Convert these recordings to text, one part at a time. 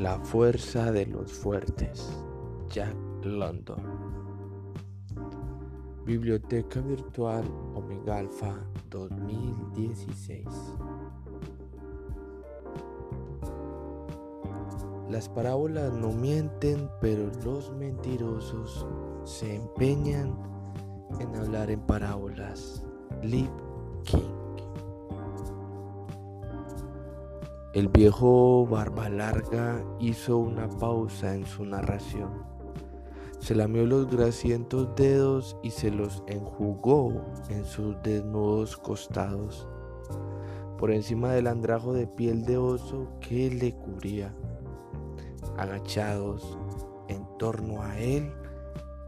La fuerza de los fuertes. Jack London. Biblioteca Virtual Omega Alpha 2016. Las parábolas no mienten, pero los mentirosos se empeñan en hablar en parábolas. Lip King. El viejo Barba Larga hizo una pausa en su narración. Se lamió los grasientos dedos y se los enjugó en sus desnudos costados, por encima del andrajo de piel de oso que le cubría. Agachados en torno a él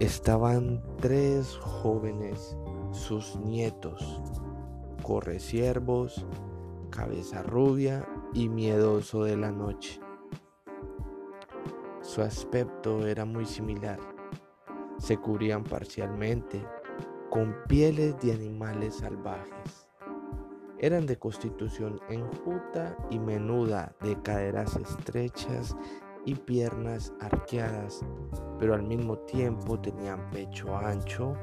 estaban tres jóvenes, sus nietos, correciervos, cabeza rubia y miedoso de la noche. Su aspecto era muy similar. Se cubrían parcialmente con pieles de animales salvajes. Eran de constitución enjuta y menuda, de caderas estrechas y piernas arqueadas, pero al mismo tiempo tenían pecho ancho,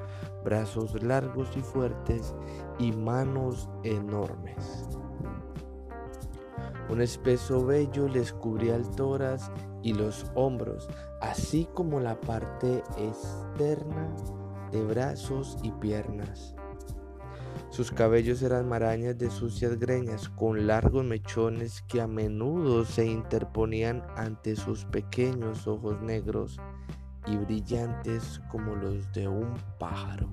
brazos largos y fuertes y manos enormes. Un espeso vello les cubría el tórax y los hombros, así como la parte externa de brazos y piernas. Sus cabellos eran marañas de sucias greñas con largos mechones que a menudo se interponían ante sus pequeños ojos negros y brillantes como los de un pájaro.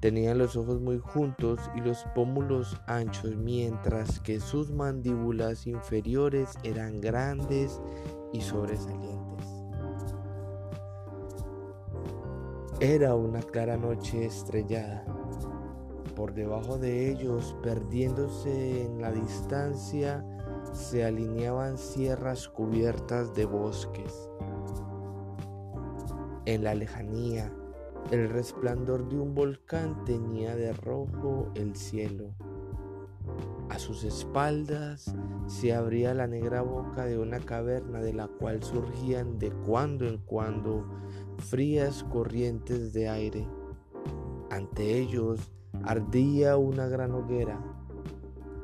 Tenían los ojos muy juntos y los pómulos anchos, mientras que sus mandíbulas inferiores eran grandes y sobresalientes. Era una clara noche estrellada. Por debajo de ellos, perdiéndose en la distancia, se alineaban sierras cubiertas de bosques. En la lejanía, el resplandor de un volcán teñía de rojo el cielo. A sus espaldas se abría la negra boca de una caverna de la cual surgían de cuando en cuando frías corrientes de aire. Ante ellos ardía una gran hoguera.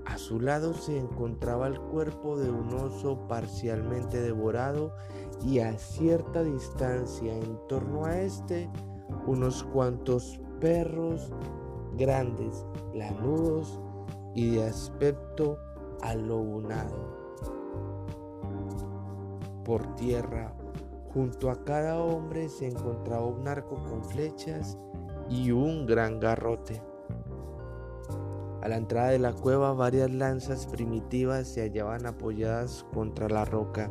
A su lado se encontraba el cuerpo de un oso parcialmente devorado y a cierta distancia en torno a este unos cuantos perros grandes, lanudos y de aspecto alobunado. Por tierra, junto a cada hombre se encontraba un arco con flechas y un gran garrote. A la entrada de la cueva varias lanzas primitivas se hallaban apoyadas contra la roca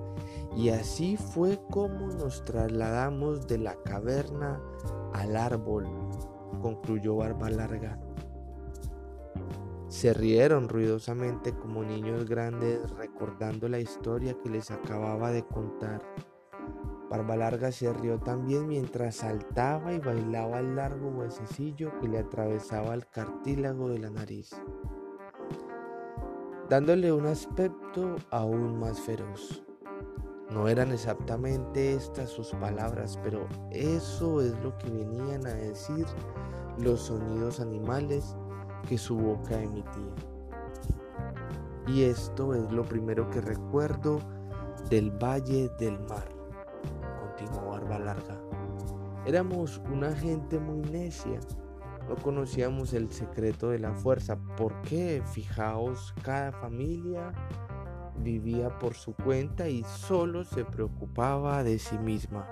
y así fue como nos trasladamos de la caverna al árbol, concluyó Barba Larga. Se rieron ruidosamente como niños grandes recordando la historia que les acababa de contar. Barba Larga se rió también mientras saltaba y bailaba el largo huesecillo que le atravesaba el cartílago de la nariz, dándole un aspecto aún más feroz. No eran exactamente estas sus palabras, pero eso es lo que venían a decir los sonidos animales que su boca emitía. Y esto es lo primero que recuerdo del Valle del Mar, continuó Barba Larga. Éramos una gente muy necia, no conocíamos el secreto de la fuerza. ¿Por qué? Fijaos, cada familia vivía por su cuenta y solo se preocupaba de sí misma.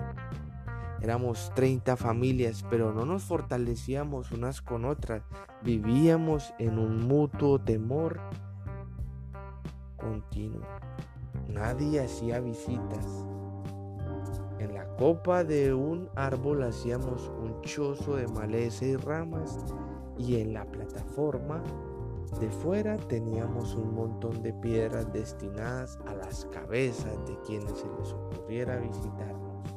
Éramos 30 familias, pero no nos fortalecíamos unas con otras. Vivíamos en un mutuo temor continuo. Nadie hacía visitas. En la copa de un árbol hacíamos un chozo de maleza y ramas y en la plataforma de fuera teníamos un montón de piedras destinadas a las cabezas de quienes se les ocurriera visitarnos.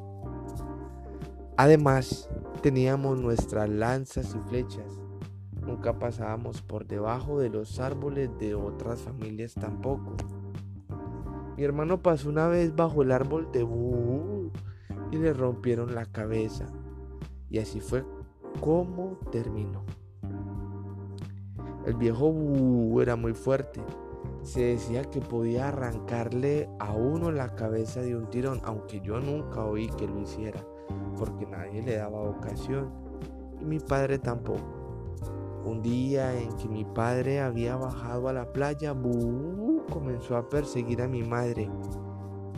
Además, teníamos nuestras lanzas y flechas. Nunca pasábamos por debajo de los árboles de otras familias tampoco. Mi hermano pasó una vez bajo el árbol de Bú y le rompieron la cabeza. Y así fue como terminó. El viejo Bú era muy fuerte. Se decía que podía arrancarle a uno la cabeza de un tirón, aunque yo nunca oí que lo hiciera, porque nadie le daba ocasión. Y mi padre tampoco. Un día en que mi padre había bajado a la playa, Bú comenzó a perseguir a mi madre.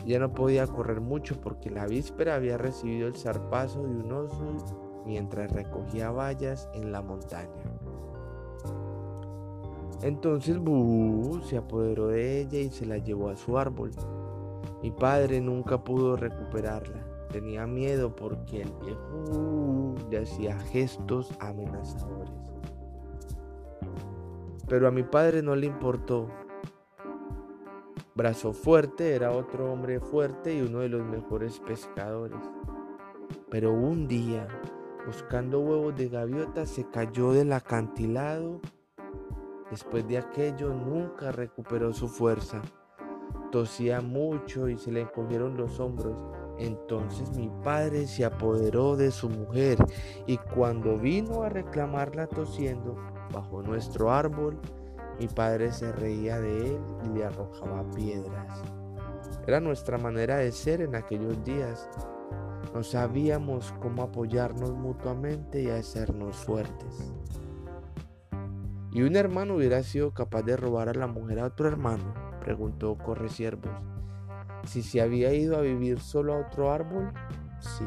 Ya no podía correr mucho porque la víspera había recibido el zarpazo de un oso mientras recogía vallas en la montaña. Entonces Bú se apoderó de ella y se la llevó a su árbol. Mi padre nunca pudo recuperarla. Tenía miedo porque el viejo le hacía gestos amenazadores. Pero a mi padre no le importó. Brazo Fuerte era otro hombre fuerte y uno de los mejores pescadores. Pero un día, buscando huevos de gaviota, se cayó del acantilado. Después de aquello nunca recuperó su fuerza. Tosía mucho y se le encogieron los hombros. Entonces mi padre se apoderó de su mujer y cuando vino a reclamarla tosiendo, bajo nuestro árbol, mi padre se reía de él y le arrojaba piedras. Era nuestra manera de ser en aquellos días. No sabíamos cómo apoyarnos mutuamente y hacernos fuertes. ¿Y un hermano hubiera sido capaz de robar a la mujer a otro hermano? Preguntó Corresiervos. Si se había ido a vivir solo a otro árbol, sí.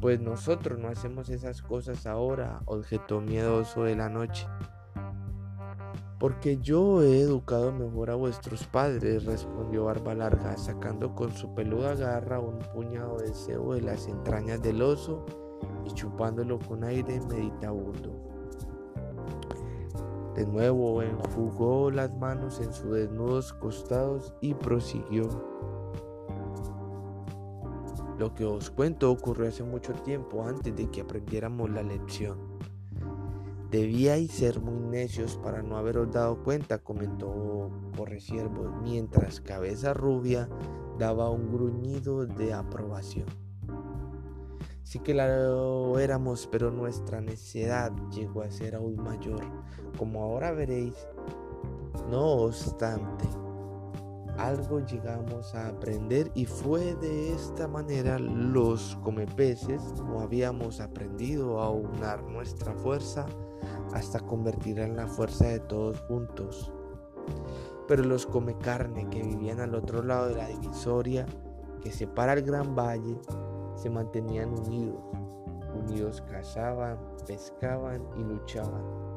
Pues nosotros no hacemos esas cosas ahora, objetó miedoso de la noche. Porque yo he educado mejor a vuestros padres, respondió Barba Larga, sacando con su peluda garra un puñado de cebo de las entrañas del oso y chupándolo con aire meditabundo. De nuevo enjugó las manos en sus desnudos costados y prosiguió. Lo que os cuento ocurrió hace mucho tiempo antes de que aprendiéramos la lección. Debíais ser muy necios para no haberos dado cuenta, comentó Corresiervo, mientras Cabeza Rubia daba un gruñido de aprobación. Sí que lo éramos, pero nuestra necedad llegó a ser aún mayor, como ahora veréis. No obstante, algo llegamos a aprender y fue de esta manera los comepeces no habíamos aprendido a unar nuestra fuerza hasta convertirla en la fuerza de todos juntos. Pero los come carne que vivían al otro lado de la divisoria que separa el gran valle se mantenían unidos. Unidos cazaban, pescaban y luchaban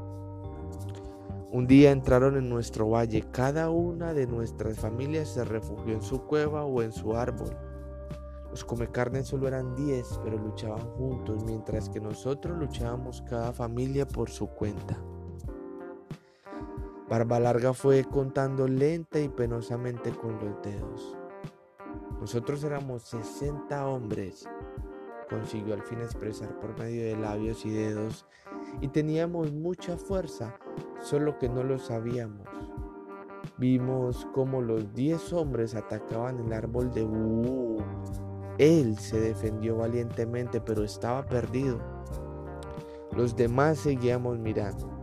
un día entraron en nuestro valle, cada una de nuestras familias se refugió en su cueva o en su árbol. Los come carne solo eran diez, pero luchaban juntos, mientras que nosotros luchábamos cada familia por su cuenta. Barba Larga fue contando lenta y penosamente con los dedos. Nosotros éramos 60 hombres, consiguió al fin expresar por medio de labios y dedos, y teníamos mucha fuerza, solo que no lo sabíamos. Vimos cómo los diez hombres atacaban el árbol de Bú. Él se defendió valientemente, pero estaba perdido. Los demás seguíamos mirando.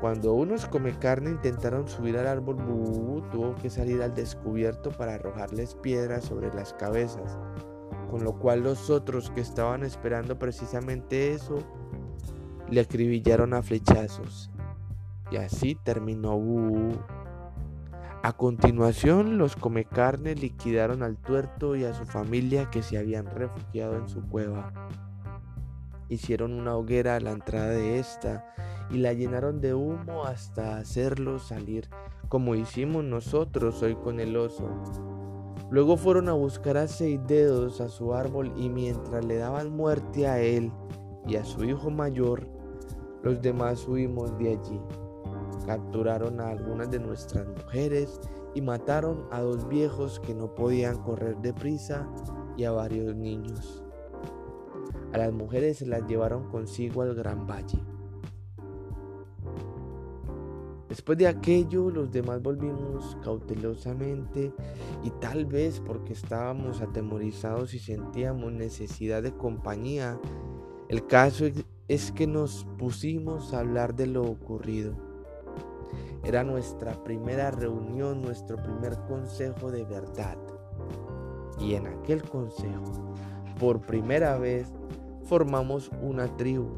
Cuando unos come carne intentaron subir al árbol Bú, tuvo que salir al descubierto para arrojarles piedras sobre las cabezas, con lo cual los otros que estaban esperando precisamente eso le acribillaron a flechazos. Y así terminó A continuación, los come carne liquidaron al tuerto y a su familia que se habían refugiado en su cueva. Hicieron una hoguera a la entrada de esta y la llenaron de humo hasta hacerlo salir, como hicimos nosotros hoy con el oso. Luego fueron a buscar a seis dedos a su árbol y mientras le daban muerte a él y a su hijo mayor, los demás huimos de allí capturaron a algunas de nuestras mujeres y mataron a dos viejos que no podían correr deprisa y a varios niños. A las mujeres se las llevaron consigo al gran valle. Después de aquello, los demás volvimos cautelosamente y tal vez porque estábamos atemorizados y sentíamos necesidad de compañía, el caso es que nos pusimos a hablar de lo ocurrido. Era nuestra primera reunión, nuestro primer consejo de verdad. Y en aquel consejo, por primera vez, formamos una tribu,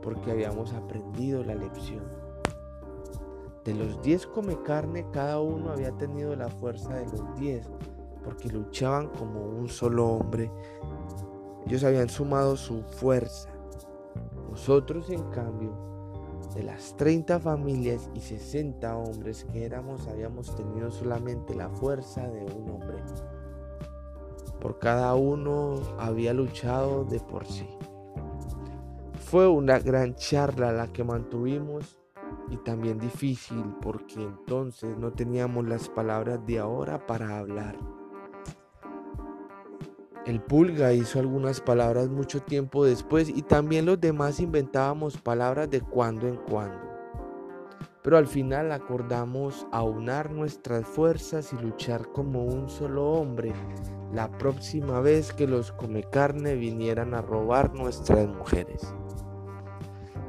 porque habíamos aprendido la lección. De los diez come carne, cada uno había tenido la fuerza de los diez, porque luchaban como un solo hombre. Ellos habían sumado su fuerza. Nosotros, en cambio, de las 30 familias y 60 hombres que éramos, habíamos tenido solamente la fuerza de un hombre. Por cada uno había luchado de por sí. Fue una gran charla la que mantuvimos y también difícil porque entonces no teníamos las palabras de ahora para hablar. El pulga hizo algunas palabras mucho tiempo después y también los demás inventábamos palabras de cuando en cuando. Pero al final acordamos aunar nuestras fuerzas y luchar como un solo hombre la próxima vez que los come carne vinieran a robar nuestras mujeres.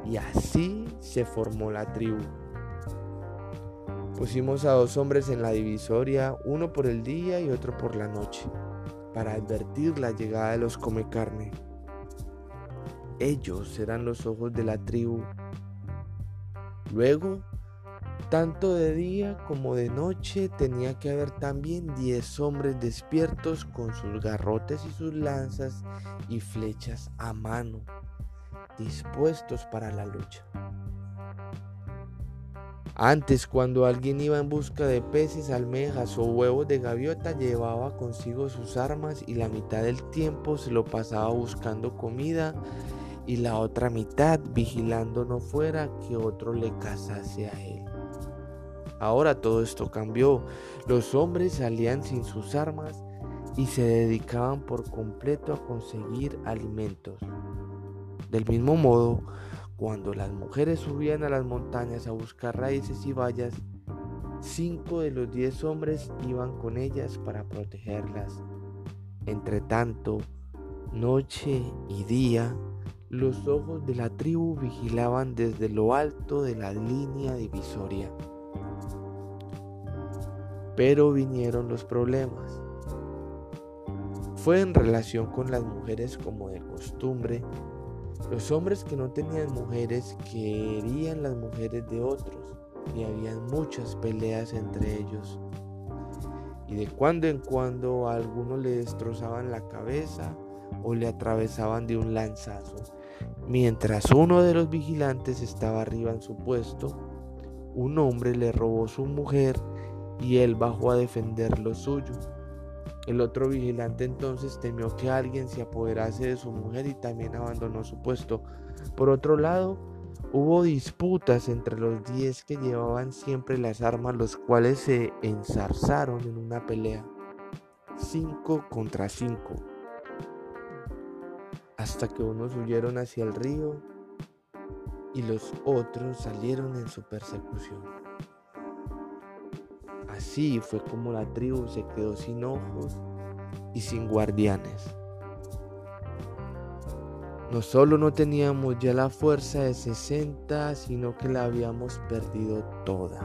Y así se formó la tribu. Pusimos a dos hombres en la divisoria, uno por el día y otro por la noche, para advertir la llegada de los come carne. Ellos eran los ojos de la tribu. Luego, tanto de día como de noche tenía que haber también diez hombres despiertos con sus garrotes y sus lanzas y flechas a mano dispuestos para la lucha. Antes, cuando alguien iba en busca de peces, almejas o huevos de gaviota, llevaba consigo sus armas y la mitad del tiempo se lo pasaba buscando comida y la otra mitad vigilando no fuera que otro le cazase a él. Ahora todo esto cambió. Los hombres salían sin sus armas y se dedicaban por completo a conseguir alimentos. Del mismo modo, cuando las mujeres subían a las montañas a buscar raíces y bayas, cinco de los diez hombres iban con ellas para protegerlas. Entre tanto, noche y día, los ojos de la tribu vigilaban desde lo alto de la línea divisoria. Pero vinieron los problemas. Fue en relación con las mujeres como de costumbre los hombres que no tenían mujeres querían las mujeres de otros y habían muchas peleas entre ellos. Y de cuando en cuando a algunos le destrozaban la cabeza o le atravesaban de un lanzazo. Mientras uno de los vigilantes estaba arriba en su puesto, un hombre le robó su mujer y él bajó a defender lo suyo. El otro vigilante entonces temió que alguien se apoderase de su mujer y también abandonó su puesto. Por otro lado, hubo disputas entre los diez que llevaban siempre las armas, los cuales se enzarzaron en una pelea. Cinco contra cinco. Hasta que unos huyeron hacia el río y los otros salieron en su persecución. Así fue como la tribu se quedó sin ojos y sin guardianes. No solo no teníamos ya la fuerza de 60, sino que la habíamos perdido toda.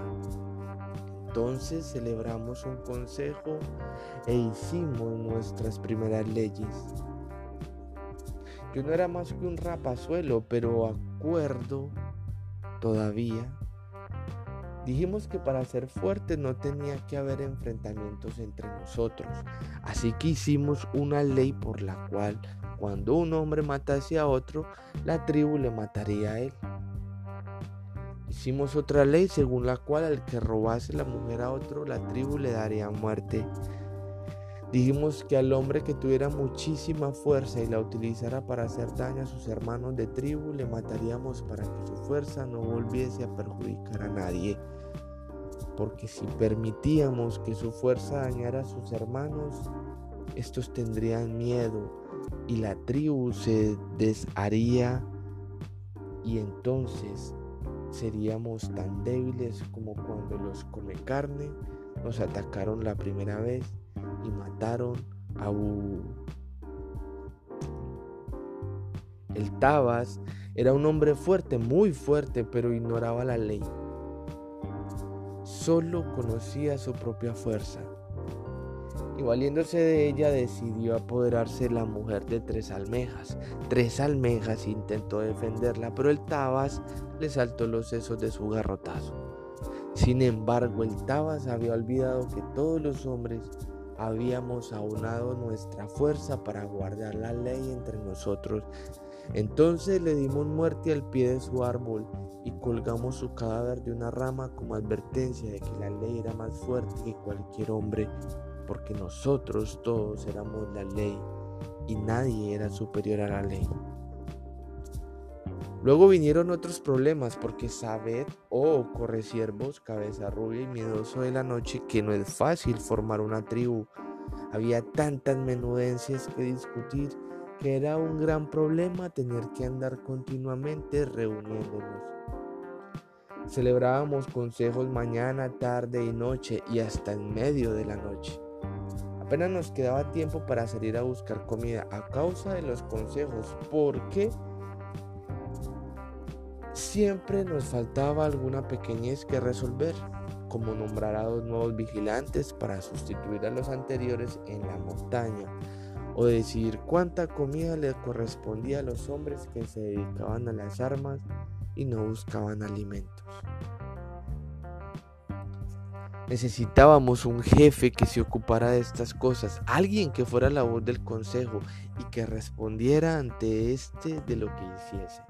Entonces celebramos un consejo e hicimos nuestras primeras leyes. Yo no era más que un rapazuelo, pero acuerdo todavía Dijimos que para ser fuertes no tenía que haber enfrentamientos entre nosotros, así que hicimos una ley por la cual cuando un hombre matase a otro, la tribu le mataría a él. Hicimos otra ley según la cual al que robase la mujer a otro, la tribu le daría muerte. Dijimos que al hombre que tuviera muchísima fuerza y la utilizara para hacer daño a sus hermanos de tribu, le mataríamos para que su fuerza no volviese a perjudicar a nadie porque si permitíamos que su fuerza dañara a sus hermanos, estos tendrían miedo y la tribu se desharía y entonces seríamos tan débiles como cuando los come carne nos atacaron la primera vez y mataron a U. El Tabas era un hombre fuerte, muy fuerte, pero ignoraba la ley. Solo conocía su propia fuerza. Y valiéndose de ella decidió apoderarse de la mujer de tres almejas. Tres almejas intentó defenderla, pero el Tabas le saltó los sesos de su garrotazo. Sin embargo, el Tabas había olvidado que todos los hombres habíamos aunado nuestra fuerza para guardar la ley entre nosotros. Entonces le dimos muerte al pie de su árbol y colgamos su cadáver de una rama como advertencia de que la ley era más fuerte que cualquier hombre, porque nosotros todos éramos la ley y nadie era superior a la ley. Luego vinieron otros problemas porque Sabed, oh correciervos, cabeza rubia y miedoso de la noche, que no es fácil formar una tribu. Había tantas menudencias que discutir que era un gran problema tener que andar continuamente reuniéndonos. Celebrábamos consejos mañana, tarde y noche y hasta en medio de la noche. Apenas nos quedaba tiempo para salir a buscar comida a causa de los consejos porque Siempre nos faltaba alguna pequeñez que resolver, como nombrar a dos nuevos vigilantes para sustituir a los anteriores en la montaña, o decir cuánta comida le correspondía a los hombres que se dedicaban a las armas y no buscaban alimentos. Necesitábamos un jefe que se ocupara de estas cosas, alguien que fuera la voz del consejo y que respondiera ante este de lo que hiciese.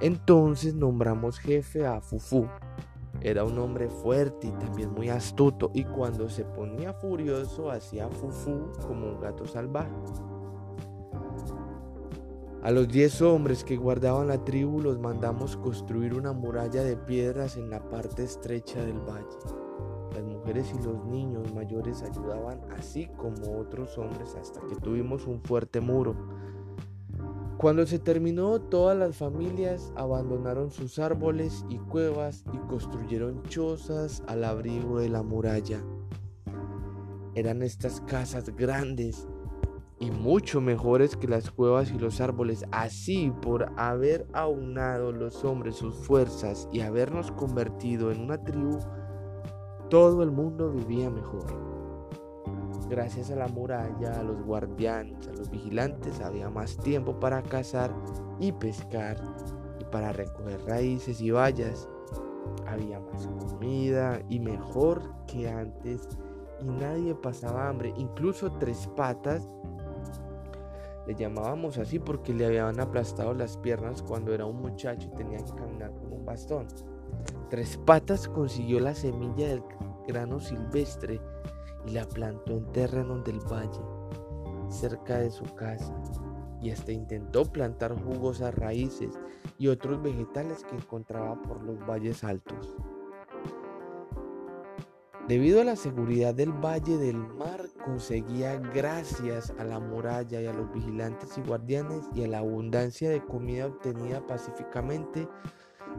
Entonces nombramos jefe a Fufu. Era un hombre fuerte y también muy astuto y cuando se ponía furioso hacía Fufu como un gato salvaje. A los diez hombres que guardaban la tribu los mandamos construir una muralla de piedras en la parte estrecha del valle. Las mujeres y los niños mayores ayudaban así como otros hombres hasta que tuvimos un fuerte muro cuando se terminó, todas las familias abandonaron sus árboles y cuevas y construyeron chozas al abrigo de la muralla. Eran estas casas grandes y mucho mejores que las cuevas y los árboles. Así, por haber aunado los hombres sus fuerzas y habernos convertido en una tribu, todo el mundo vivía mejor. Gracias a la muralla, a los guardianes, a los vigilantes, había más tiempo para cazar y pescar y para recoger raíces y bayas. Había más comida y mejor que antes y nadie pasaba hambre. Incluso tres patas le llamábamos así porque le habían aplastado las piernas cuando era un muchacho y tenía que caminar con un bastón. Tres patas consiguió la semilla del grano silvestre y la plantó en terreno del valle, cerca de su casa, y hasta intentó plantar jugosas raíces y otros vegetales que encontraba por los valles altos. Debido a la seguridad del valle del mar, conseguía gracias a la muralla y a los vigilantes y guardianes y a la abundancia de comida obtenida pacíficamente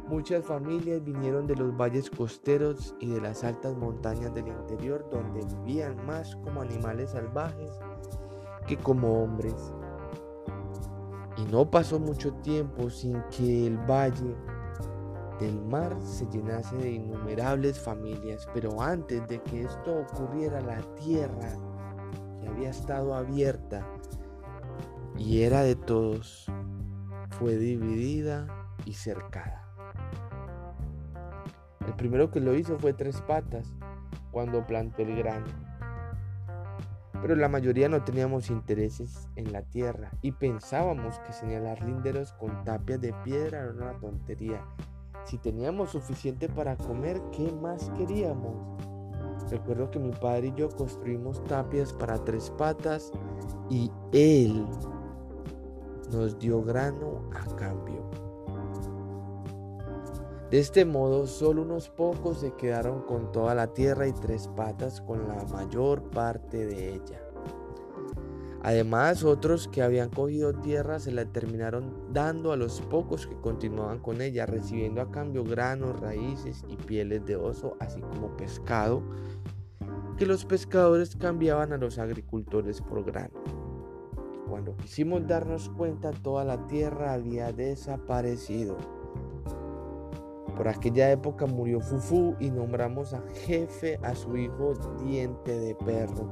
Muchas familias vinieron de los valles costeros y de las altas montañas del interior donde vivían más como animales salvajes que como hombres. Y no pasó mucho tiempo sin que el valle del mar se llenase de innumerables familias, pero antes de que esto ocurriera la tierra que había estado abierta y era de todos, fue dividida y cercada. El primero que lo hizo fue Tres Patas, cuando plantó el grano. Pero la mayoría no teníamos intereses en la tierra y pensábamos que señalar linderos con tapias de piedra era una tontería. Si teníamos suficiente para comer, ¿qué más queríamos? Recuerdo que mi padre y yo construimos tapias para tres patas y él nos dio grano a cambio. De este modo, solo unos pocos se quedaron con toda la tierra y tres patas con la mayor parte de ella. Además, otros que habían cogido tierra se la terminaron dando a los pocos que continuaban con ella, recibiendo a cambio granos, raíces y pieles de oso, así como pescado, que los pescadores cambiaban a los agricultores por grano. Cuando quisimos darnos cuenta, toda la tierra había desaparecido. Por aquella época murió Fufu y nombramos a jefe a su hijo diente de perro.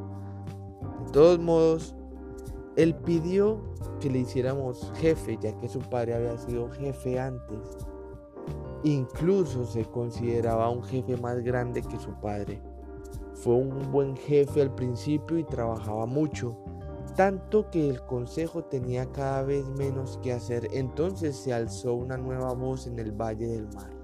De todos modos, él pidió que le hiciéramos jefe, ya que su padre había sido jefe antes. Incluso se consideraba un jefe más grande que su padre. Fue un buen jefe al principio y trabajaba mucho, tanto que el consejo tenía cada vez menos que hacer. Entonces se alzó una nueva voz en el Valle del Mar.